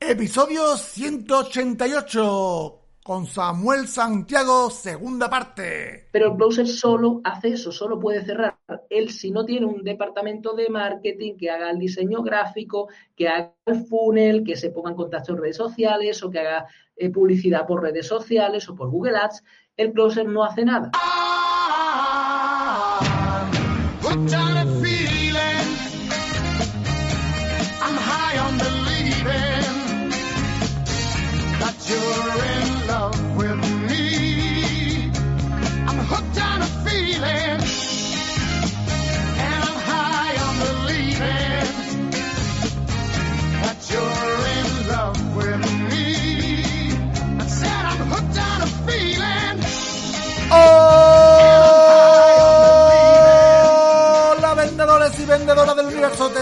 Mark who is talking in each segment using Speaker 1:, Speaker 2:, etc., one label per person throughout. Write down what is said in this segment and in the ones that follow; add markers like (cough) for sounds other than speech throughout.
Speaker 1: Episodio 188 con Samuel Santiago, segunda parte.
Speaker 2: Pero el browser solo hace eso, solo puede cerrar. Él, si no tiene un departamento de marketing que haga el diseño gráfico, que haga el funnel, que se ponga en contacto en redes sociales o que haga eh, publicidad por redes sociales o por Google Ads, el browser no hace nada.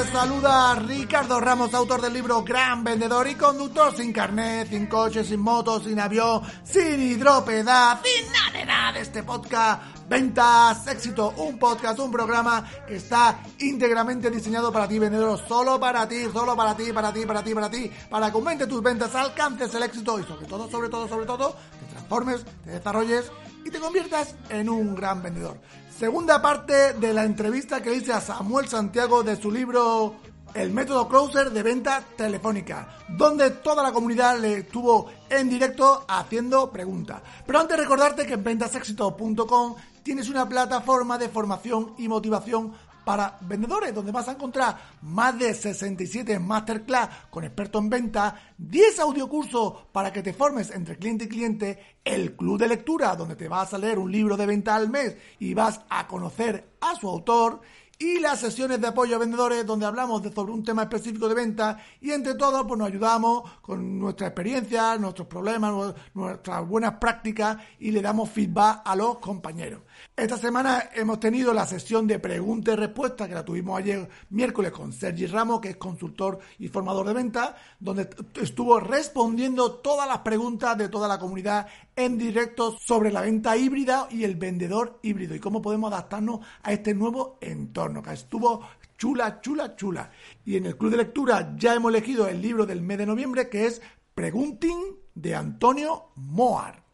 Speaker 1: Saluda Ricardo Ramos, autor del libro Gran Vendedor y conductor sin carnet, sin coche, sin moto, sin avión, sin hidropedad, sin nada de nada de este podcast. Ventas, éxito, un podcast, un programa que está íntegramente diseñado para ti, vendedor, solo para ti, solo para ti, para ti, para ti, para ti, para que aumente tus ventas, alcances el éxito y sobre todo, sobre todo, sobre todo, te transformes, te desarrolles y te conviertas en un gran vendedor. Segunda parte de la entrevista que hice a Samuel Santiago de su libro El método Closer de venta telefónica, donde toda la comunidad le estuvo en directo haciendo preguntas. Pero antes recordarte que en ventasexito.com tienes una plataforma de formación y motivación para vendedores, donde vas a encontrar más de 67 masterclass con expertos en venta, 10 audiocursos para que te formes entre cliente y cliente, el club de lectura, donde te vas a leer un libro de venta al mes y vas a conocer a su autor, y las sesiones de apoyo a vendedores donde hablamos de sobre un tema específico de venta y entre todos pues nos ayudamos con nuestra experiencia, nuestros problemas, nuestras buenas prácticas y le damos feedback a los compañeros. Esta semana hemos tenido la sesión de preguntas y respuestas que la tuvimos ayer miércoles con Sergi Ramos, que es consultor y formador de ventas, donde estuvo respondiendo todas las preguntas de toda la comunidad en directo sobre la venta híbrida y el vendedor híbrido y cómo podemos adaptarnos a este nuevo entorno, estuvo chula, chula, chula. Y en el club de lectura ya hemos elegido el libro del mes de noviembre que es Pregunting de Antonio Moar.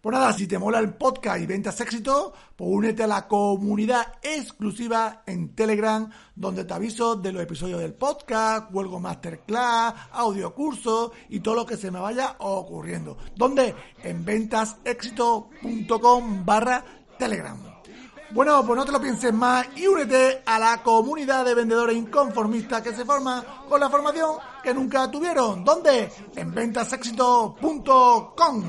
Speaker 1: Pues nada, si te mola el podcast y ventas éxito, pues únete a la comunidad exclusiva en Telegram, donde te aviso de los episodios del podcast, huelgo masterclass, audio curso y todo lo que se me vaya ocurriendo. Donde en ventasexito.com barra Telegram. Bueno, pues no te lo pienses más y únete a la comunidad de vendedores inconformistas que se forma con la formación que nunca tuvieron. ¿Dónde? En ventasexito.com.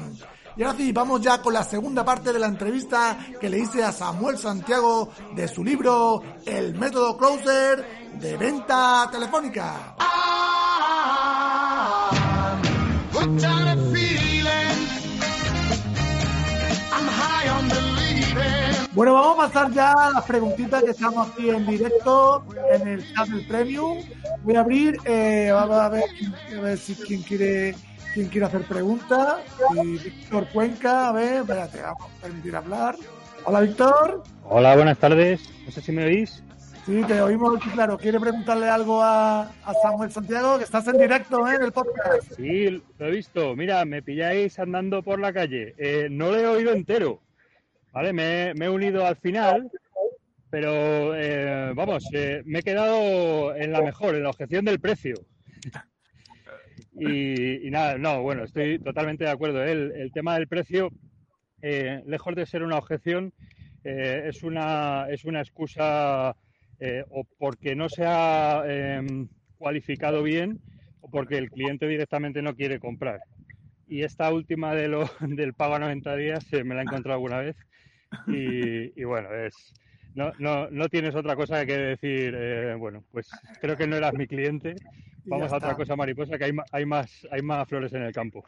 Speaker 1: Y ahora sí, vamos ya con la segunda parte de la entrevista que le hice a Samuel Santiago de su libro El método Closer de venta telefónica. Bueno, vamos a pasar ya a las preguntitas que estamos aquí en directo en el chat del Premium. Voy a abrir, eh, vamos a ver, a ver si quien quiere quien quiere hacer preguntas. Y Víctor Cuenca, a ver, espérate, vamos a permitir hablar. Hola, Víctor.
Speaker 3: Hola, buenas tardes. No sé si me oís.
Speaker 1: Sí, te oímos claro. ¿Quiere preguntarle algo a, a, Samuel Santiago? Que estás en directo ¿eh? en el podcast.
Speaker 3: Sí, lo he visto. Mira, me pilláis andando por la calle. Eh, no lo he oído entero. Vale, me, me he unido al final, pero eh, vamos, eh, me he quedado en la mejor, en la objeción del precio. (laughs) Y, y, nada, no, bueno, estoy totalmente de acuerdo. El, el tema del precio, eh, lejos de ser una objeción, eh, es, una, es una excusa o porque no se ha em, cualificado bien o porque el cliente directamente no quiere comprar. Y esta última de lo, (laughs) del pago a 90 días me la he encontrado alguna vez. Y, y bueno, es, no, no, no, tienes otra cosa que decir, eh, bueno, pues creo que no eras mi cliente, vamos a otra cosa mariposa, que hay, hay, más, hay más flores en el campo.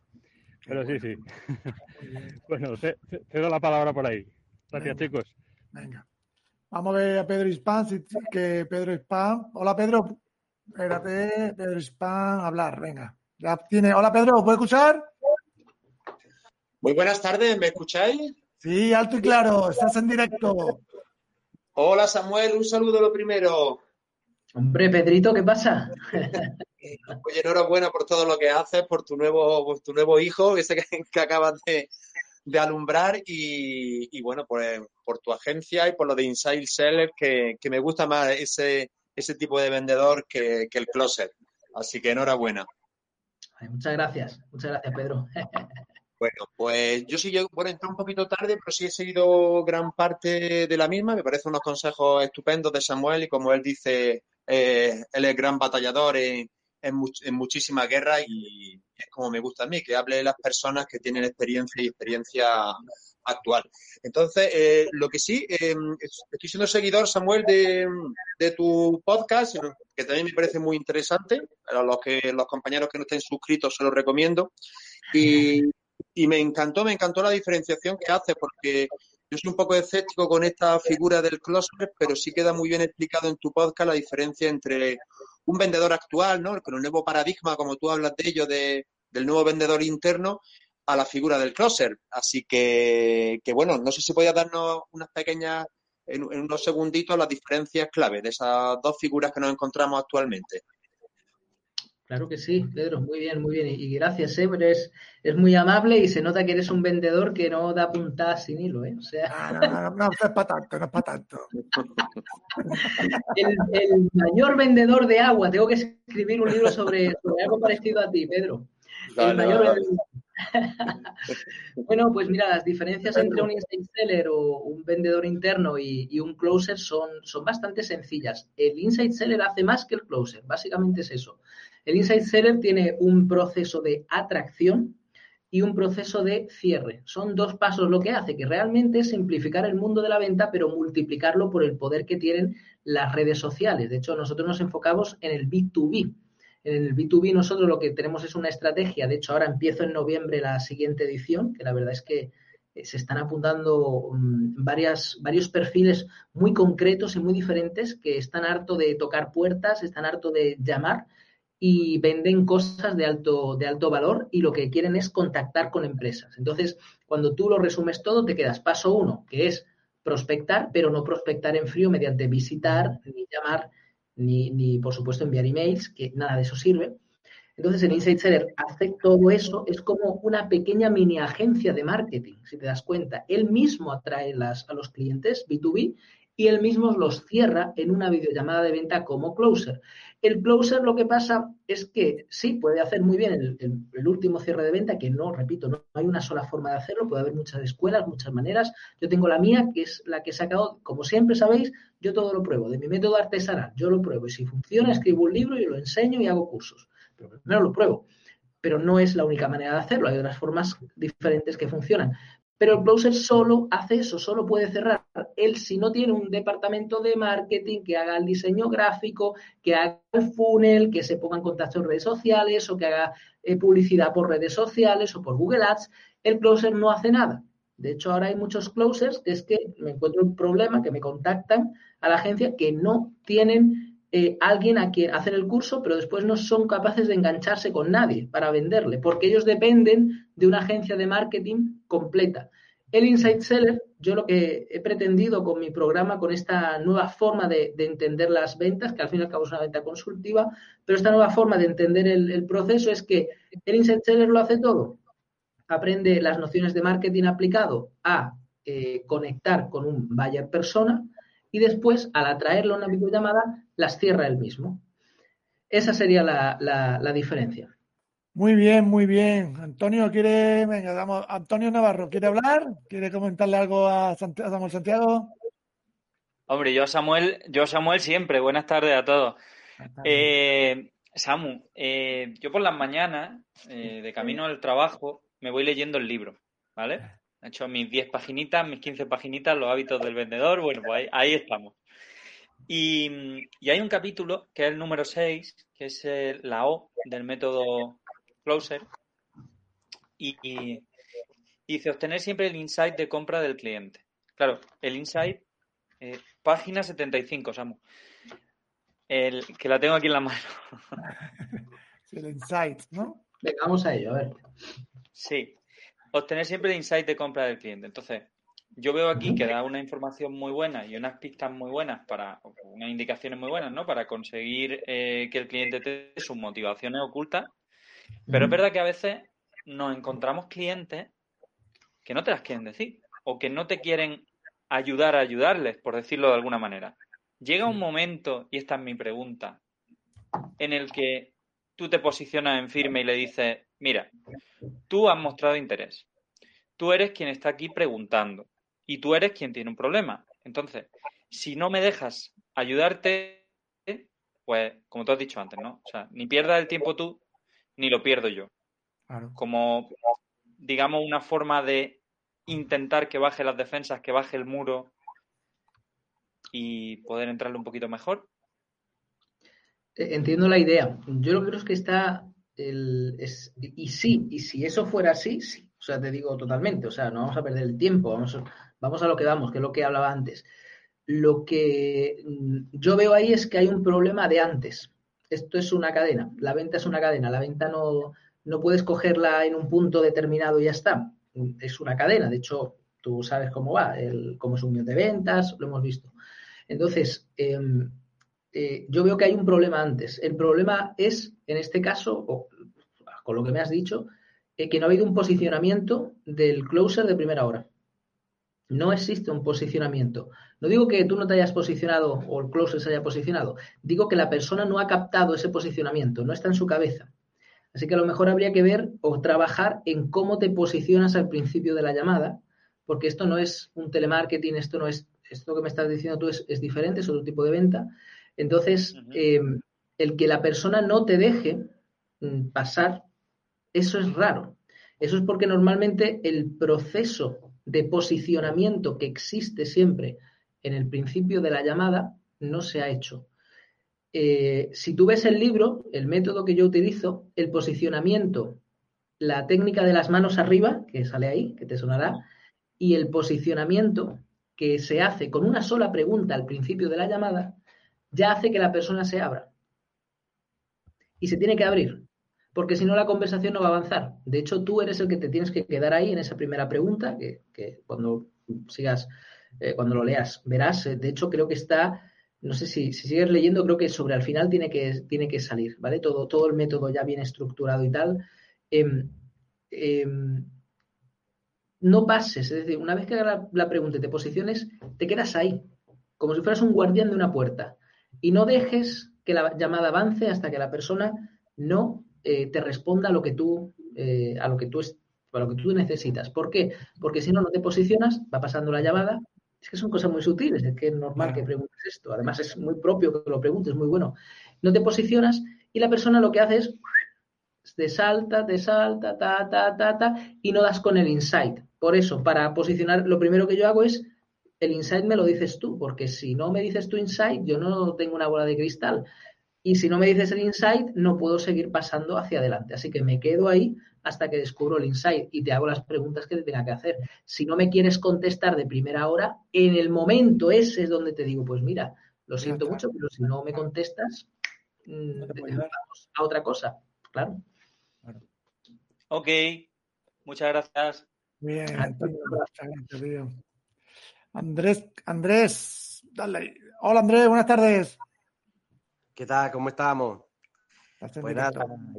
Speaker 3: Pero sí, sí. (laughs) bueno, te, te, doy la palabra por ahí. Gracias,
Speaker 1: Venga.
Speaker 3: chicos.
Speaker 1: Venga. Vamos a ver a Pedro Hispan, si, que Pedro Hispan. Hola, Pedro. Espérate, Pedro Hispan, hablar, venga. Ya tiene. Hola, Pedro, ¿puedes escuchar?
Speaker 4: Muy buenas tardes, ¿me escucháis?
Speaker 1: Sí, alto y claro, estás en directo.
Speaker 4: Hola Samuel, un saludo lo primero.
Speaker 2: Hombre, Pedrito, ¿qué pasa?
Speaker 4: Oye, enhorabuena por todo lo que haces, por tu nuevo, por tu nuevo hijo, ese que, que acabas de, de alumbrar y, bueno, por, por, tu agencia y por lo de Inside Seller, que, que me gusta más ese, ese tipo de vendedor que, que el closet. Así que enhorabuena.
Speaker 2: muchas gracias, muchas gracias, Pedro.
Speaker 4: Bueno, pues yo sí llego, bueno, entré un poquito tarde, pero sí he seguido gran parte de la misma. Me parecen unos consejos estupendos de Samuel y como él dice, eh, él es gran batallador en, en, muchísimas guerras y es como me gusta a mí, que hable de las personas que tienen experiencia y experiencia actual. Entonces, eh, lo que sí, eh, estoy siendo seguidor, Samuel, de, de, tu podcast, que también me parece muy interesante. A los, que, los compañeros que no estén suscritos se los recomiendo. Y, y me encantó, me encantó la diferenciación que hace, porque yo soy un poco escéptico con esta figura del closet, pero sí queda muy bien explicado en tu podcast la diferencia entre un vendedor actual, ¿no? Con el nuevo paradigma, como tú hablas de ello, de, del nuevo vendedor interno, a la figura del closer. Así que, que bueno, no sé si podías darnos unas pequeñas, en, en, unos segunditos, las diferencias clave de esas dos figuras que nos encontramos actualmente.
Speaker 2: Claro que sí, Pedro, muy bien, muy bien. Y gracias, ¿eh? es, es muy amable y se nota que eres un vendedor que no da puntadas sin hilo, ¿eh? O sea...
Speaker 1: No, no, no, no, es para tanto, no es para tanto.
Speaker 2: El, el, mayor vendedor de agua, tengo que escribir un libro sobre, sobre algo parecido a ti, Pedro. El mayor bueno, pues mira, las diferencias entre un inside seller o un vendedor interno y, y, un closer son, son bastante sencillas. El inside seller hace más que el closer, básicamente es eso. El inside seller tiene un proceso de atracción y un proceso de cierre. Son dos pasos lo que hace, que realmente es simplificar el mundo de la venta, pero multiplicarlo por el poder que tienen las redes sociales. De hecho, nosotros nos enfocamos en el B2B. En el B2B nosotros lo que tenemos es una estrategia, de hecho ahora empiezo en noviembre la siguiente edición, que la verdad es que eh, se están apuntando varias, varios perfiles muy concretos y muy diferentes que están harto de tocar puertas, están harto de llamar y venden cosas de alto, de alto valor y lo que quieren es contactar con empresas. Entonces, cuando tú lo resumes todo, te quedas paso uno, que es prospectar, pero no prospectar en frío mediante visitar, ni llamar, ni, ni por supuesto enviar emails, que nada de eso sirve. Entonces, el Inside Seller hace todo eso, es como una pequeña mini agencia de marketing, si te das cuenta. Él mismo atrae las, a los clientes B2B y él mismo los cierra en una videollamada de venta como closer. El closer lo que pasa es que sí, puede hacer muy bien el, último cierre de venta, que no, repito, no hay una sola forma de hacerlo, puede haber muchas escuelas, muchas maneras. Yo tengo la mía, que es la que he sacado, como siempre sabéis, yo todo lo pruebo, de mi método artesanal, yo lo pruebo y si funciona, escribo un libro y lo enseño y hago cursos. Pero primero lo pruebo. Pero no es la única manera de hacerlo, hay otras formas diferentes que funcionan. Pero el closer solo hace eso, solo puede cerrar. Él, si no tiene un departamento de marketing que haga el diseño gráfico, que haga el funnel, que se ponga en contacto en redes sociales o que haga eh, publicidad por redes sociales o por Google Ads, el closer no hace nada. De hecho, ahora hay muchos closers que es que me encuentro un problema, que me contactan a la agencia que no tienen eh, alguien a quien hacer el curso, pero después no son capaces de engancharse con nadie para venderle, porque ellos dependen de una agencia de marketing completa. El Inside Seller, yo lo que he pretendido con mi programa, con esta nueva forma de, de, entender las ventas, que al fin y al cabo es una venta consultiva, pero esta nueva forma de entender el, proceso es que el Inside Seller lo hace todo. Aprende las nociones de marketing aplicado a eh, conectar con un buyer persona, y después, al atraerlo a una videollamada, las cierra él mismo. Esa sería la, diferencia.
Speaker 1: Muy bien, muy bien. Antonio quiere, venga, damos, Antonio Navarro, ¿quiere hablar? ¿Quiere comentarle algo a, Samuel Santiago?
Speaker 5: Hombre, yo Samuel, yo Samuel siempre. Buenas tardes a todos. Eh, Samu, eh, yo por las mañanas, eh, de camino al trabajo, me voy leyendo el libro, ¿vale? He hecho mis 10 paginitas, mis 15 paginitas, los hábitos del vendedor. Bueno, pues ahí, ahí estamos. Y, y, hay un capítulo que es el número 6, que es el, la O del método Closer. Y, y, dice obtener siempre el insight de compra del cliente. Claro, el insight, eh, página 75, Samu. El, que la tengo aquí en la mano. (laughs)
Speaker 1: el insight, ¿no?
Speaker 2: Venga, vamos a ello, a ver.
Speaker 5: Sí, obtener siempre el insight de compra del cliente. Entonces, yo veo aquí que da una información muy buena y unas pistas muy buenas para, unas indicaciones muy buenas, ¿no? Para conseguir eh, que el cliente tenga sus motivaciones ocultas. Pero es verdad que a veces nos encontramos clientes que no te las quieren decir o que no te quieren ayudar a ayudarles, por decirlo de alguna manera. Llega un momento, y esta es mi pregunta, en el que tú te posicionas en firme y le dices, mira, tú has mostrado interés, tú eres quien está aquí preguntando y tú eres quien tiene un problema. Entonces, si no me dejas ayudarte, pues como tú has dicho antes, ¿no? O sea, ni pierdas el tiempo tú, ni lo pierdo yo. Como, digamos, una forma de intentar que baje las defensas, que baje el muro y poder entrarle un poquito mejor.
Speaker 2: E, entiendo la idea. Yo lo que creo es que está el, y sí, y si eso fuera así, sí. O sea, te digo totalmente, o sea, no vamos a perder el tiempo, vamos, vamos a lo que vamos, que es lo que hablaba antes. Lo que mm, yo veo ahí es que hay un problema de antes. Esto es una cadena, la venta es una cadena, la venta no, no puedes cogerla en un punto determinado y ya está. Es una cadena, de hecho, tú sabes cómo va, el, cómo es un millón de ventas, lo hemos visto. Entonces, em, eh, yo veo que hay un problema antes. El problema es, en este caso, con lo que me has dicho, eh, que no ha habido un posicionamiento del closer de primera hora. No existe un posicionamiento. No digo que tú no te hayas posicionado o el closer se haya posicionado. Digo que la persona no ha captado ese posicionamiento, no está en su cabeza. Así que a lo mejor habría que ver o trabajar en cómo te posicionas al principio de la llamada, porque esto no es un telemarketing, esto no es, esto que me estás diciendo tú es, diferente, es otro tipo de venta. Entonces, em, el que la persona no te deje mm, pasar, eso es raro. Eso es porque normalmente el proceso de posicionamiento que existe siempre en el principio de la llamada no se ha hecho. Eh, si tú ves el libro, el método que yo utilizo, el posicionamiento, la técnica de las manos arriba, que sale ahí, que te sonará, y el posicionamiento que se hace con una sola pregunta al principio de la llamada, ya hace que la persona se abra. Y se tiene que abrir, porque si no la conversación no va a avanzar. De hecho, tú eres el que te tienes que quedar ahí en esa primera pregunta, que, cuando sigas, eh, cuando lo leas, verás. Eh, de hecho, creo que está no sé si, sigues leyendo, creo que sobre al final tiene que, tiene que salir, ¿vale? Todo, todo el método ya bien estructurado y tal. Em, em, no pases, es decir, una vez que hagas la, pregunta y te posiciones, te quedas ahí, como si fueras un guardián de una puerta. Y no dejes que la llamada avance hasta que la persona no eh, te responda a lo que tú, eh, a lo que tú a lo que tú necesitas. ¿Por qué? Porque si no, no te posicionas, va pasando la llamada, es que son cosas muy sutiles, es que es normal que preguntes esto. Además, es muy propio que lo preguntes, muy bueno. No te posicionas y la persona lo que hace es te salta, te salta, ta, ta, ta, ta, y no das con el insight. Por eso, para posicionar, lo primero que yo hago es el insight me lo dices tú, porque si no me dices tu insight, yo no tengo una bola de cristal. Y si no me dices el insight, no puedo seguir pasando hacia adelante. Así que me quedo ahí hasta que descubro el insight y te hago las preguntas que te tenga que hacer. Si no me quieres contestar de primera hora, en el momento ese es donde te digo, pues mira, lo siento mucho, pero si no me contestas, mm, vamos a otra cosa. Claro.
Speaker 5: Ok, muchas gracias.
Speaker 1: Bien, Andrés, Andrés, dale. Hola Andrés, buenas tardes.
Speaker 6: ¿Qué tal? ¿Cómo estamos? Pues nada,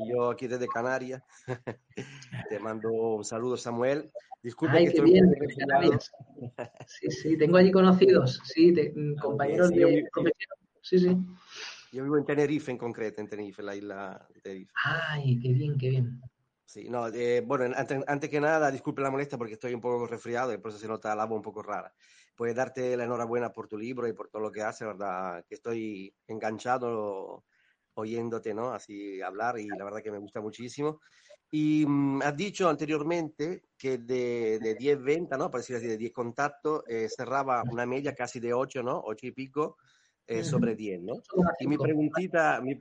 Speaker 6: yo aquí desde Canarias (laughs) te mando un saludo, Samuel.
Speaker 2: Disculpe que estoy bien, Sí, sí, tengo allí conocidos, sí, mm, compañeros de Sí, sí.
Speaker 6: Yo vivo en Tenerife en concreto, en Tenerife, la isla de Tenerife.
Speaker 2: Ay, qué bien, qué bien.
Speaker 6: Sí, no, eh, bueno, antes, que nada, disculpe la molestia porque estoy un poco resfriado y por eso se nota la voz un poco rara. Puedes darte la enhorabuena por tu libro y por todo lo que haces, ¿verdad? Que estoy enganchado oyéndote, ¿no? Así hablar y la verdad que me gusta muchísimo. Y mm, has dicho anteriormente que de, de 10 ventas, ¿no? Para decir así, de 10 contactos, eh, cerraba una media casi de 8, ¿no? 8 y pico eh, sobre 10, ¿no? Y mi preguntita, mi,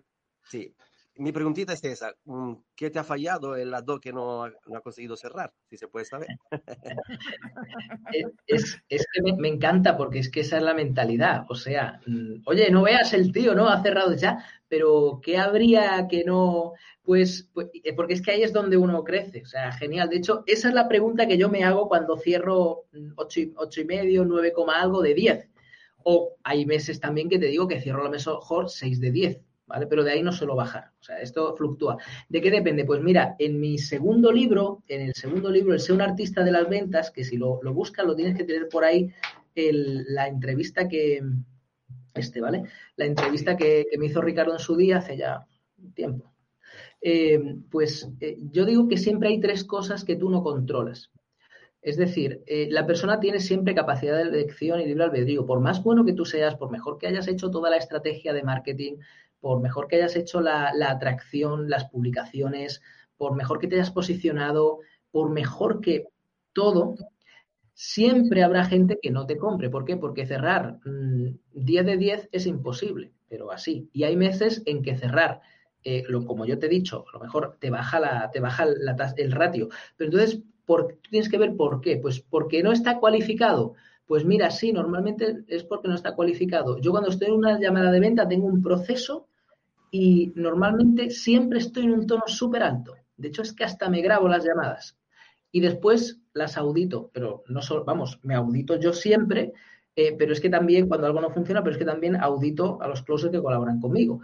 Speaker 6: sí, mi preguntita es esa, mm, ¿qué te ha fallado en las dos que no ha, conseguido cerrar? Si se puede saber. (laughs)
Speaker 2: es, que me, encanta porque es que esa es la mentalidad. O sea, mm, oye, no veas el tío, ¿no? Ha cerrado ya, pero ¿qué habría que no? Pues, pues, eh, porque es que ahí es donde uno crece. O sea, genial. De hecho, esa es la pregunta que yo me hago cuando cierro 8 y, ocho y medio, 9, algo de 10. O hay meses también que te digo que cierro lo mejor 6 de 10 Pero de ahí no suelo bajar, o sea, esto fluctúa. ¿De qué depende? Pues mira, en mi segundo libro, en el segundo libro, el Sé un artista de las ventas, que si lo, lo buscas lo tienes que tener por ahí, la entrevista que, este, ¿vale? La entrevista que, me hizo Ricardo en su día hace ya tiempo. Eh, pues eh, yo digo que siempre hay tres cosas que tú no controlas. Es decir, eh, la persona tiene siempre capacidad de elección y libre albedrío. Por más bueno que tú seas, por mejor que hayas hecho toda la estrategia de marketing, por mejor que hayas hecho la, atracción, las publicaciones, por mejor que te hayas posicionado, por mejor que todo, siempre habrá gente que no te compre. ¿Por qué? Porque cerrar 10 mm, de 10 es imposible, pero así. Y hay meses en que cerrar, eh, como yo te he dicho, a lo mejor te baja, la, te baja el ratio. Pero entonces, por, tienes que ver por qué. Pues porque no está cualificado. Pues mira, sí, normalmente es porque no está cualificado. Yo cuando estoy en una llamada de venta tengo un proceso y normalmente siempre estoy en un tono súper alto. De hecho, es que hasta me grabo las llamadas y después las audito, pero no solo, vamos, me audito yo siempre, eh, pero es que también cuando algo no funciona, pero es que también audito a los closers que colaboran conmigo.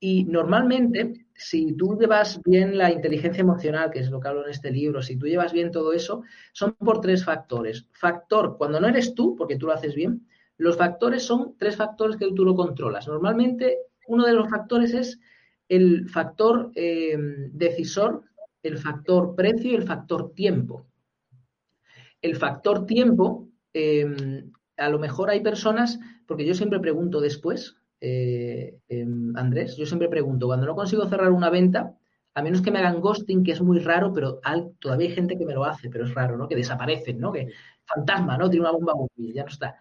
Speaker 2: Y normalmente, si tú llevas bien la inteligencia emocional, que es lo que hablo en este libro, si tú llevas bien todo eso, son por tres factores. Factor, cuando no eres tú, porque tú lo haces bien, los factores son tres factores que tú lo controlas. Normalmente uno de los factores es el factor eh, decisor, el factor precio y el factor tiempo. El factor tiempo, em, a lo mejor hay personas, porque yo siempre pregunto después, eh, em, Andrés, yo siempre pregunto, cuando no consigo cerrar una venta, a menos que me hagan ghosting, que es muy raro, pero todavía hay gente que me lo hace, pero es raro, ¿no? Que desaparecen, ¿no? Que fantasma, ¿no? Tiene una bomba móvil, ya no está.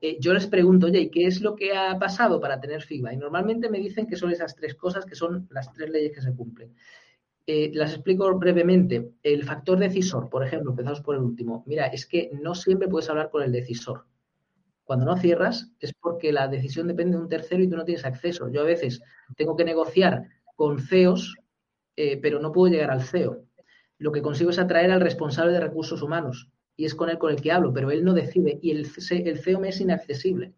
Speaker 2: Eh, yo les pregunto, oye, ¿qué es lo que ha pasado para tener feedback? Y normalmente me dicen que son esas tres cosas que son las tres leyes que se cumplen. Eh, las explico brevemente. El factor decisor, por ejemplo, empezamos por el último. Mira, es que no siempre puedes hablar con el decisor. Cuando no cierras es porque la decisión depende de un tercero y tú no tienes acceso. Yo a veces tengo que negociar con CEOs, eh, pero no puedo llegar al CEO. Lo que consigo es atraer al responsable de recursos humanos y es con él con el que hablo, pero él no decide y el, CEO me es inaccesible,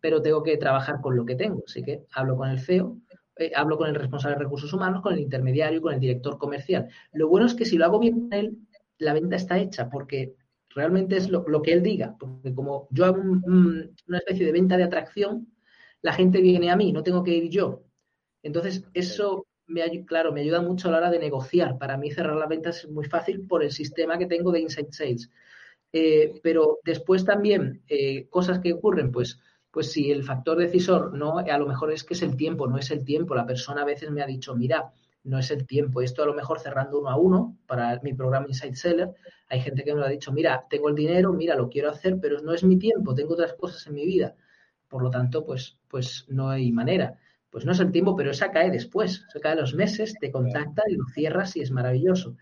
Speaker 2: pero tengo que trabajar con lo que tengo, así que hablo con el CEO, eh, hablo con el responsable de recursos humanos, con el intermediario, con el director comercial. Lo bueno es que si lo hago bien con él, la venta está hecha porque realmente es lo, que él diga, porque como yo hago una especie de venta de atracción, la gente viene a mí, no tengo que ir yo. Entonces, eso me, claro, me ayuda mucho a la hora de negociar. Para mí cerrar las ventas es muy fácil por el sistema que tengo de Inside Sales. Eh, pero después también, eh, cosas que ocurren, pues, pues si el factor decisor no, a lo mejor es que es el tiempo, no es el tiempo. La persona a veces me ha dicho, mira, no es el tiempo. Esto a lo mejor cerrando uno a uno para mi programa Inside Seller, hay gente que me lo ha dicho, mira, tengo el dinero, mira, lo quiero hacer, pero no es mi tiempo, tengo otras cosas en mi vida. Por lo tanto, pues, pues no hay manera. Pues no es el tiempo, pero esa cae después, se cae los meses, te contacta y lo cierras y es maravilloso.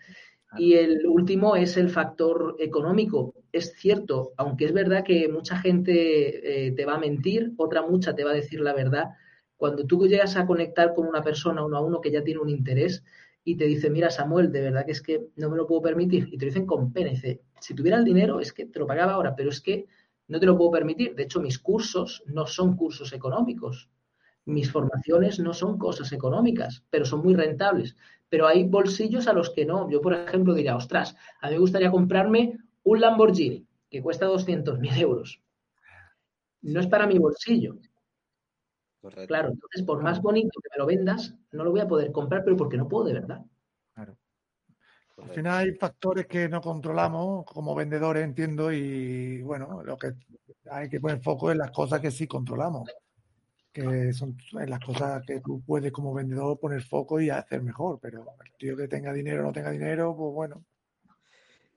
Speaker 2: Y el último es el factor económico. Es cierto, aunque es verdad que mucha gente eh, te va a mentir, otra mucha te va a decir la verdad. Cuando tú llegas a conectar con una persona uno a uno que ya tiene un interés y te dice, mira Samuel, de verdad que es que no me lo puedo permitir, y te dicen con pena, dice, si tuviera el dinero es que te lo pagaba ahora, pero es que no te lo puedo permitir. De hecho, mis cursos no son cursos económicos. Mis formaciones no son cosas económicas, pero son muy rentables pero hay bolsillos a los que no. Yo, por ejemplo, diría, ostras, a mí me gustaría comprarme un Lamborghini que cuesta 200.000 euros. No es para mi bolsillo. Claro, entonces, por más bonito que me lo vendas, no lo voy a poder comprar, pero porque no puedo de verdad. Claro.
Speaker 1: Al final hay factores que no controlamos como vendedores, entiendo, y bueno, lo que hay que poner foco en las cosas que sí controlamos que son las cosas que tú puedes como vendedor poner foco y hacer mejor, pero el tío que tenga dinero o no tenga dinero, pues bueno,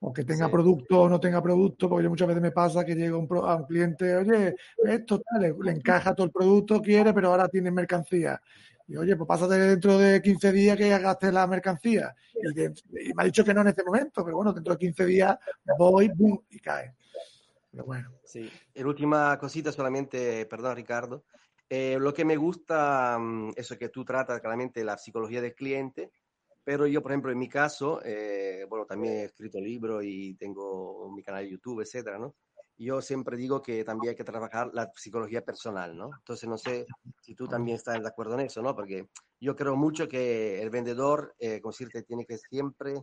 Speaker 1: o que tenga producto o no tenga producto, porque yo muchas veces me pasa que llega un a un cliente, oye, esto tal, le, encaja todo el producto, quiere, pero ahora tiene mercancía. Y oye, pues pásate dentro de 15 días que gastes la mercancía. Y, me ha dicho que no en este momento, pero bueno, dentro de 15 días voy, boom, y cae. Pero bueno.
Speaker 6: Sí, y última cosita solamente, perdón Ricardo. Eh, lo que me gusta, mm, eso que tú tratas claramente la psicología del cliente, pero yo, por ejemplo, en mi caso, eh, bueno, también he escrito libros y tengo mi canal de YouTube, etcétera, ¿no? yo siempre digo que también hay que trabajar la psicología personal, ¿no? Entonces, no sé si tú también estás de acuerdo en eso, ¿no? Porque yo creo mucho que el vendedor, eh, como decirte, tiene que siempre,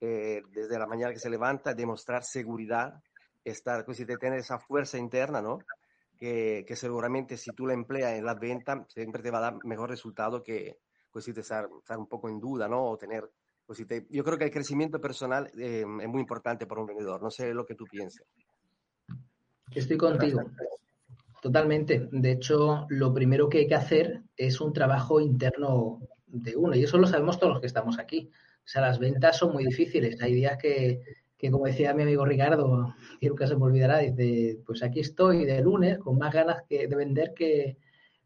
Speaker 6: eh, desde la mañana que se levanta, demostrar seguridad, estar, como decirte, tener esa fuerza interna, ¿no? Que, que, seguramente si tú la empleas en la venta, siempre te va a dar mejor resultado que, pues, estar, estar un poco en duda, ¿no? O tener, pues, yo creo que el crecimiento personal eh, es muy importante para un vendedor. No sé lo que tú piensas.
Speaker 2: Estoy contigo. Totalmente. De hecho, lo primero que hay que hacer es un trabajo interno de uno. Y eso lo sabemos todos los que estamos aquí. O sea, las ventas son muy difíciles. Hay días que, como decía mi amigo Ricardo, que nunca se me olvidará, dice, pues aquí estoy de lunes con más ganas que de vender que,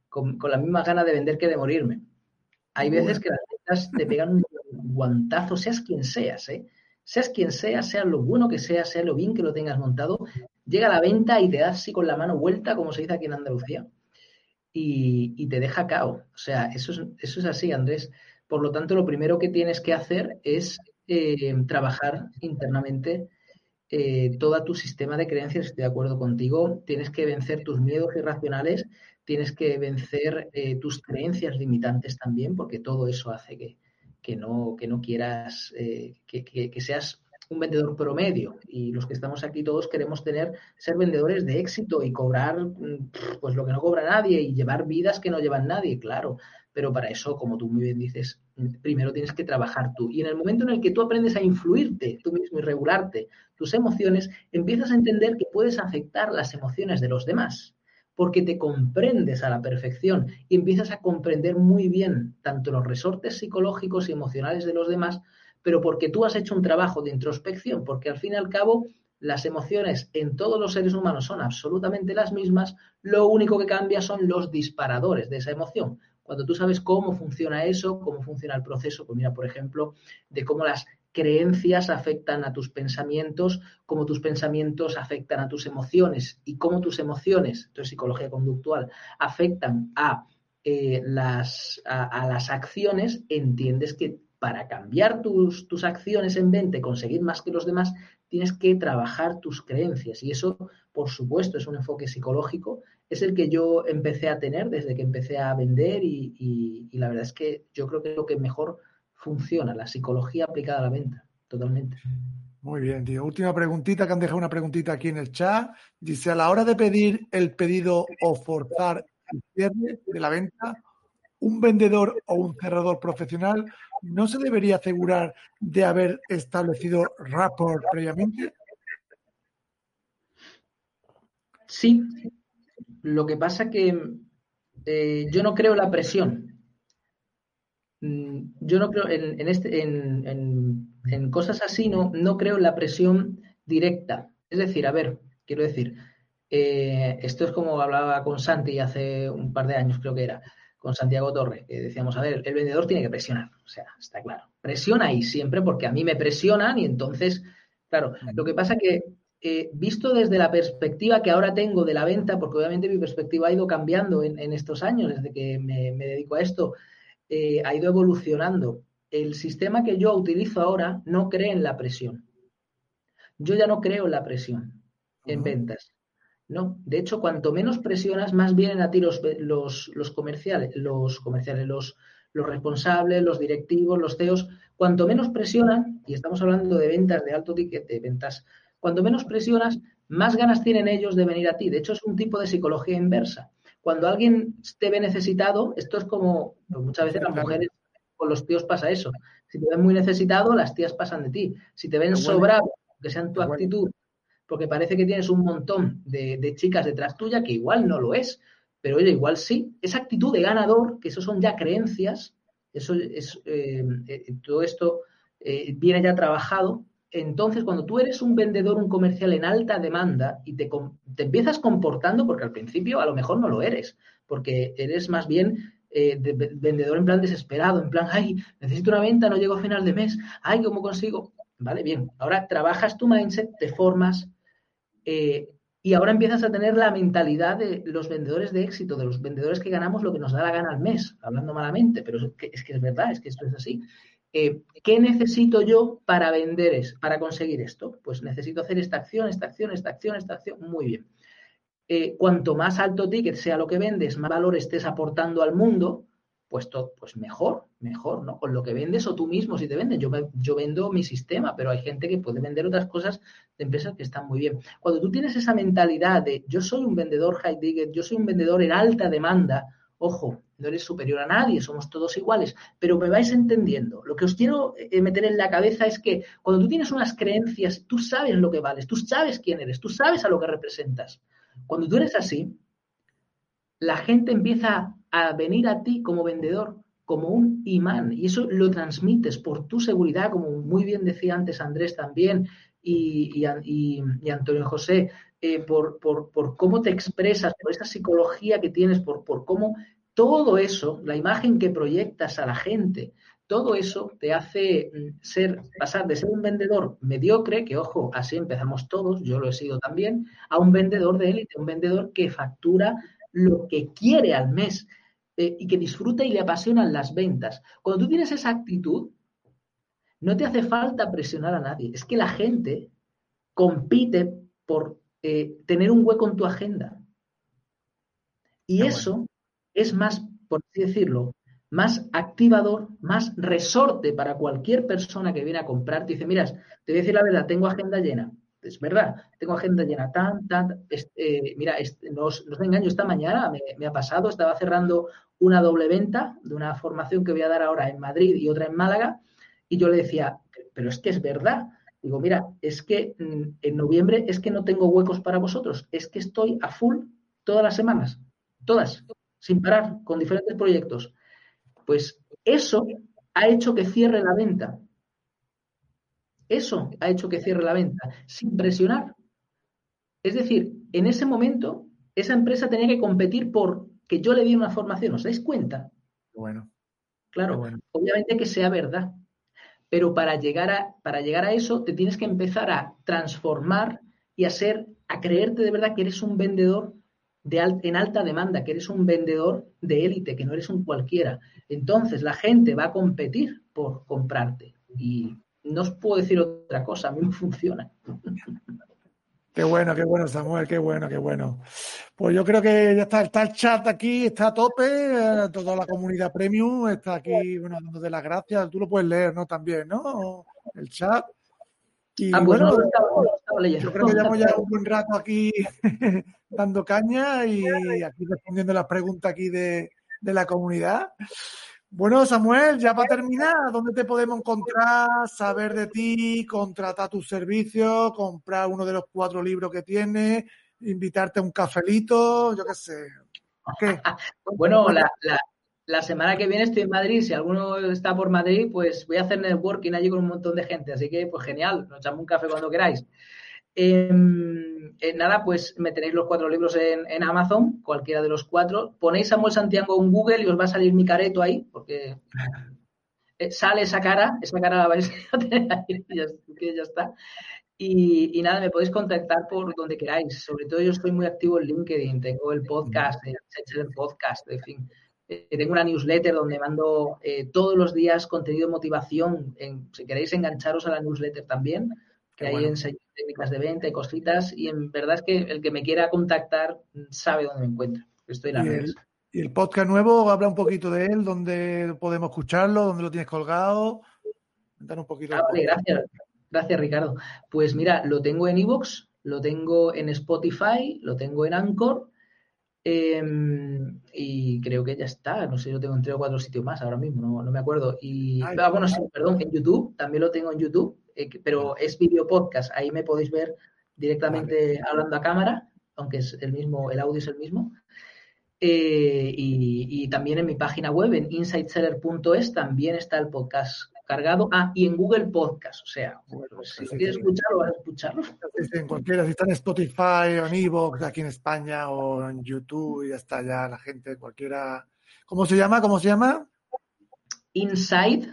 Speaker 2: con, con la misma ganas de vender que de morirme. Hay veces que las ventas te pegan un guantazo, seas quien seas, ¿eh? Seas quien seas, sea lo bueno que sea, sea lo bien que lo tengas montado, llega a la venta y te das así con la mano vuelta, como se dice aquí en Andalucía, y, te deja cao. O sea, eso es, eso es así, Andrés. Por lo tanto, lo primero que tienes que hacer es eh, trabajar internamente eh, todo tu sistema de creencias. Estoy de acuerdo contigo. Tienes que vencer tus miedos irracionales, tienes que vencer eh, tus creencias limitantes también, porque todo eso hace que, que, no, que no quieras, que, que seas un vendedor promedio y los que estamos aquí todos queremos tener ser vendedores de éxito y cobrar mm, pues lo que no cobra nadie y llevar vidas que no llevan nadie, claro, pero para eso, como tú muy bien dices, primero tienes que trabajar tú y en el momento en el que tú aprendes a influirte tú mismo y regularte tus emociones, empiezas a entender que puedes afectar las emociones de los demás porque te comprendes a la perfección y empiezas a comprender muy bien tanto los resortes psicológicos y emocionales de los demás pero porque tú has hecho un trabajo de introspección, porque al fin y al cabo las emociones en todos los seres humanos son absolutamente las mismas, lo único que cambia son los disparadores de esa emoción. Cuando tú sabes cómo funciona eso, cómo funciona el proceso, pues mira, por ejemplo, de cómo las creencias afectan a tus pensamientos, cómo tus pensamientos afectan a tus emociones y cómo tus emociones, entonces psicología conductual, afectan a, eh, las, a las acciones, entiendes que para cambiar tus, tus acciones en venta y conseguir más que los demás, tienes que trabajar tus creencias. Y eso, por supuesto, es un enfoque psicológico. Es el que yo empecé a tener desde que empecé a vender y, la verdad es que yo creo que es lo que mejor funciona, la psicología aplicada a la venta, totalmente.
Speaker 1: Muy bien, tío. Última preguntita, que han dejado una preguntita aquí en el chat. Dice, a la hora de pedir el pedido o forzar el cierre de la venta, un vendedor o un cerrador profesional no se debería asegurar de haber establecido rapport previamente?
Speaker 2: Sí. Lo que pasa que eh, yo no creo la presión. Mm, yo no creo en, este, en, cosas así, no, no creo en la presión directa. Es decir, a ver, quiero decir, eh, esto es como hablaba con Santi hace un par de años, creo que era con Santiago Torre, que decíamos, a ver, el vendedor tiene que presionar, o sea, está claro. Presiona ahí siempre porque a mí me presionan y entonces, claro, lo que pasa que eh, visto desde la perspectiva que ahora tengo de la venta, porque obviamente mi perspectiva ha ido cambiando en, estos años, desde que me, dedico a esto, eh, ha ido evolucionando. El sistema que yo utilizo ahora no cree en la presión. Yo ya no creo en la presión en ventas. No, de hecho, cuanto menos presionas, más vienen a ti los, los, comerciales, los comerciales, los, los responsables, los directivos, los CEOs. Cuanto menos presionan, y estamos hablando de ventas de alto ticket, de ventas, cuanto menos presionas, más ganas tienen ellos de venir a ti. De hecho, es un tipo de psicología inversa. Cuando alguien te ve necesitado, esto es como, pues muchas veces las mujeres con los tíos pasa eso. Si te ven muy necesitado, las tías pasan de ti. Si te ven sobrado, que sea en tu actitud, porque parece que tienes un montón de, chicas detrás tuya que igual no lo es, pero oye, igual sí. Esa actitud de ganador, que eso son ya creencias, eso es, eh, eh, todo esto eh, viene ya trabajado. Entonces, cuando tú eres un vendedor, un comercial en alta demanda y te, te empiezas comportando, porque al principio a lo mejor no lo eres, porque eres más bien de, vendedor en plan desesperado, en plan, ay, necesito una venta, no llego a final de mes, ay, ¿cómo consigo? Vale, bien, ahora trabajas tu mindset, te formas eh, y ahora empiezas a tener la mentalidad de los vendedores de éxito, de los vendedores que ganamos lo que nos da la gana al mes, hablando malamente, pero es que es, verdad, es que esto es así. Eh, ¿Qué necesito yo para vender, es, para conseguir esto? Pues necesito hacer esta acción, esta acción, esta acción, esta acción. Muy bien. Eh, cuanto más alto ticket sea lo que vendes, más valor estés aportando al mundo, pues, pues mejor, mejor, ¿no? Con lo que vendes o tú mismo si te venden. Yo, yo vendo mi sistema, pero hay gente que puede vender otras cosas de empresas que están muy bien. Cuando tú tienes esa mentalidad de yo soy un vendedor high ticket, yo soy un vendedor en alta demanda, ojo, no eres superior a nadie, somos todos iguales, pero me vais entendiendo. Lo que os quiero eh, meter en la cabeza es que cuando tú tienes unas creencias, tú sabes lo que vales, tú sabes quién eres, tú sabes a lo que representas. Cuando tú eres así, la gente empieza a venir a ti como vendedor, como un imán, y eso lo transmites por tu seguridad, como muy bien decía antes Andrés también, y, Antonio José, eh, por, por, cómo te expresas, por esa psicología que tienes, por, por cómo todo eso, la imagen que proyectas a la gente, todo eso te hace mm, ser, pasar de ser un vendedor mediocre, que ojo, así empezamos todos, yo lo he sido también, a un vendedor de élite, un vendedor que factura lo que quiere al mes eh, y que disfruta y le apasionan las ventas. Cuando tú tienes esa actitud, no te hace falta presionar a nadie. Es que la gente compite por eh, tener un hueco en tu agenda. Y eso es más, por así decirlo, más activador, más resorte para cualquier persona que viene a comprarte. Dice, mira, te voy a decir la verdad, tengo agenda llena. Es verdad, tengo agenda llena, tan, tan, eh, mira, no, os, engaño, esta mañana me, ha pasado, estaba cerrando una doble venta de una formación que voy a dar ahora en Madrid y otra en Málaga, y yo le decía, pero es que es verdad. Digo, mira, es que mm, en noviembre es que no tengo huecos para vosotros, es que estoy a full todas las semanas, todas, sin parar, con diferentes proyectos. Pues eso ha hecho que cierre la venta. Eso ha hecho que cierre la venta, sin presionar. Es decir, en ese momento, esa empresa tenía que competir por que yo le di una formación. ¿Os dais cuenta?
Speaker 1: Bueno.
Speaker 2: Claro, obviamente que sea verdad. Pero para llegar, a, para llegar a eso, te tienes que empezar a transformar y a ser, a creerte de verdad que eres un vendedor en alta demanda, que eres un vendedor de élite, que no eres un cualquiera. Entonces la gente va a competir por comprarte. Y no os puedo decir otra cosa, a mí me funciona.
Speaker 1: Qué bueno, qué bueno, Samuel, qué bueno, qué bueno. Pues yo creo que ya está, está el chat aquí, está a tope, eh, toda la comunidad premium está aquí, bueno, dándote las gracias. Tú lo puedes leer, ¿no? También, ¿no? El chat. Y ah, pues bueno, yo creo que llevamos ya un buen rato aquí (laughs) dando caña y aquí respondiendo las preguntas aquí de, de la comunidad. Bueno, Samuel, ya para terminar, ¿dónde te podemos encontrar, saber de ti, contratar tus servicios, comprar uno de los cuatro libros que tienes, invitarte a un cafelito, yo qué sé?
Speaker 2: ¿Qué? (laughs) bueno, la, la semana que viene estoy en Madrid. Si alguno está por Madrid, pues voy a hacer networking allí con un montón de gente. Así que, pues genial, nos echamos un café cuando queráis. Em, eh, nada, pues me tenéis los cuatro libros en, Amazon, cualquiera de los cuatro. Ponéis Samuel Santiago en Google y os va a salir mi careto ahí, porque eh, sale esa cara, esa cara la vais a tener ahí, que ya está. Y, nada, me podéis contactar por donde queráis. Sobre todo yo estoy muy activo en LinkedIn, tengo el podcast, el podcast, en fin. Eh, tengo una newsletter donde mando eh, todos los días contenido de motivación. si queréis engancharos a la newsletter también, que hay enseño técnicas de venta y cositas. Y en verdad es que el que me quiera contactar sabe dónde me encuentro. Estoy en
Speaker 1: el, ¿Y el podcast nuevo? Habla un poquito de él, dónde podemos escucharlo, dónde lo tienes colgado. un poquito.
Speaker 2: Ah, gracias. Gracias, Ricardo. Pues mira, lo tengo en iVoox, lo tengo en Spotify, lo tengo en Anchor Em, y creo que ya está. No sé, yo tengo en tres o cuatro sitios más ahora mismo, no, me acuerdo. Y, ah, bueno, sí, perdón, en YouTube, también lo tengo en YouTube, eh, pero es video podcast. Ahí me podéis ver directamente hablando a cámara, aunque es el mismo, el audio es el mismo. Eh, y, y, también en mi página web, en insightseller.es, también está el podcast cargado. Ah, y en Google Podcast, o sea, pues, si quieres escucharlo, vas a escucharlo.
Speaker 1: En cualquiera, si está en Spotify o en Evox aquí en España o en YouTube, y ya está, ya la gente, cualquiera, ¿Cómo se llama? ¿Cómo se llama?
Speaker 2: Inside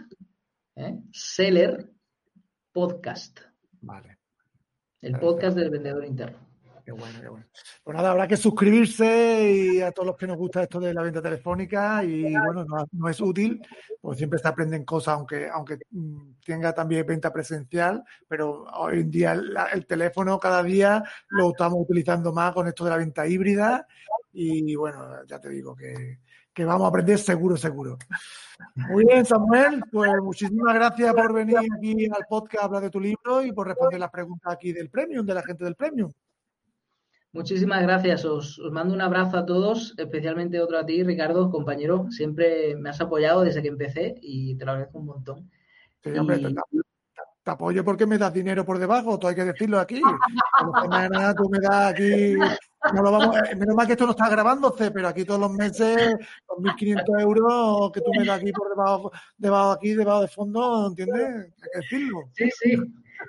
Speaker 2: ¿eh? Seller Podcast.
Speaker 1: Vale.
Speaker 2: El podcast del vendedor interno.
Speaker 1: Qué bueno, qué bueno. Pues nada, habrá que suscribirse y a todos los que nos gusta esto de la venta telefónica y bueno, no, es útil, pues siempre se aprenden cosas, aunque, aunque mm, tenga también venta presencial, pero hoy en día el, teléfono cada día lo estamos utilizando más con esto de la venta híbrida y bueno, ya te digo que, que vamos a aprender seguro, seguro. Muy bien, Samuel, pues muchísimas gracias por venir aquí al podcast a hablar de tu libro y por responder las preguntas aquí del Premium, de la gente del Premium.
Speaker 2: Muchísimas gracias. Os, mando un abrazo a todos, especialmente otro a ti, Ricardo, compañero. Siempre me has apoyado desde que empecé y te lo agradezco un montón.
Speaker 1: Sí, hombre, te, apoyo porque me das dinero por debajo, todo hay que decirlo aquí. Mañana tú me das aquí. No lo vamos, eh, menos mal que esto no está grabándose, pero aquí todos los meses, 2.500 euros que tú me das aquí por debajo, debajo aquí, debajo de fondo, ¿entiendes? Hay que decirlo.
Speaker 2: Sí, sí.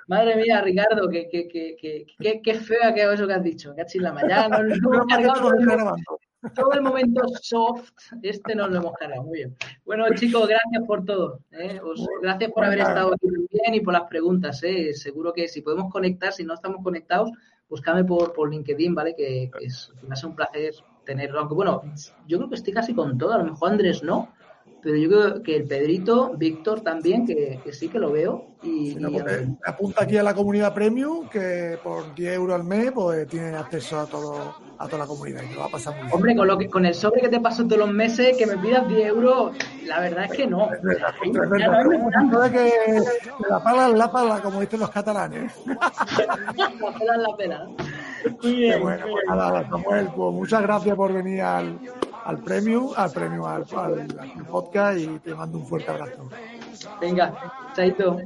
Speaker 2: Madre mía, Ricardo, qué, qué, qué, qué, qué feo ha quedado eso que has dicho. Cachis la mañana. (laughs) todo el momento soft, este no lo hemos cargado. Muy bien. Bueno, chicos, gracias por todo. ¿eh? gracias por haber estado aquí bien y por las preguntas. ¿eh? Seguro que si podemos conectar, si no estamos conectados, búscame por, por LinkedIn, ¿vale? Que, que, es, que me hace un placer tenerlo. Aunque bueno, yo creo que estoy casi con todo. A lo mejor Andrés no pero yo creo que el Pedrito, Víctor también, que, sí que lo veo. Y,
Speaker 1: apunta aquí a la comunidad premium, que por 10 euros al mes pues tiene acceso a todo a toda la comunidad y te va a pasar muy bien.
Speaker 2: Hombre, con, lo que, con el sobre que te paso todos los meses, que me pidas 10 euros, la verdad es que no. Es verdad, es
Speaker 1: verdad. que la pala la pala, como dicen los catalanes. (laughs)
Speaker 2: la pala la pela.
Speaker 1: Muy bien. bueno, pues nada, Samuel, pues muchas gracias por venir al al premio, al premio, al, al, al podcast y te mando un fuerte abrazo.
Speaker 2: Venga, chaito.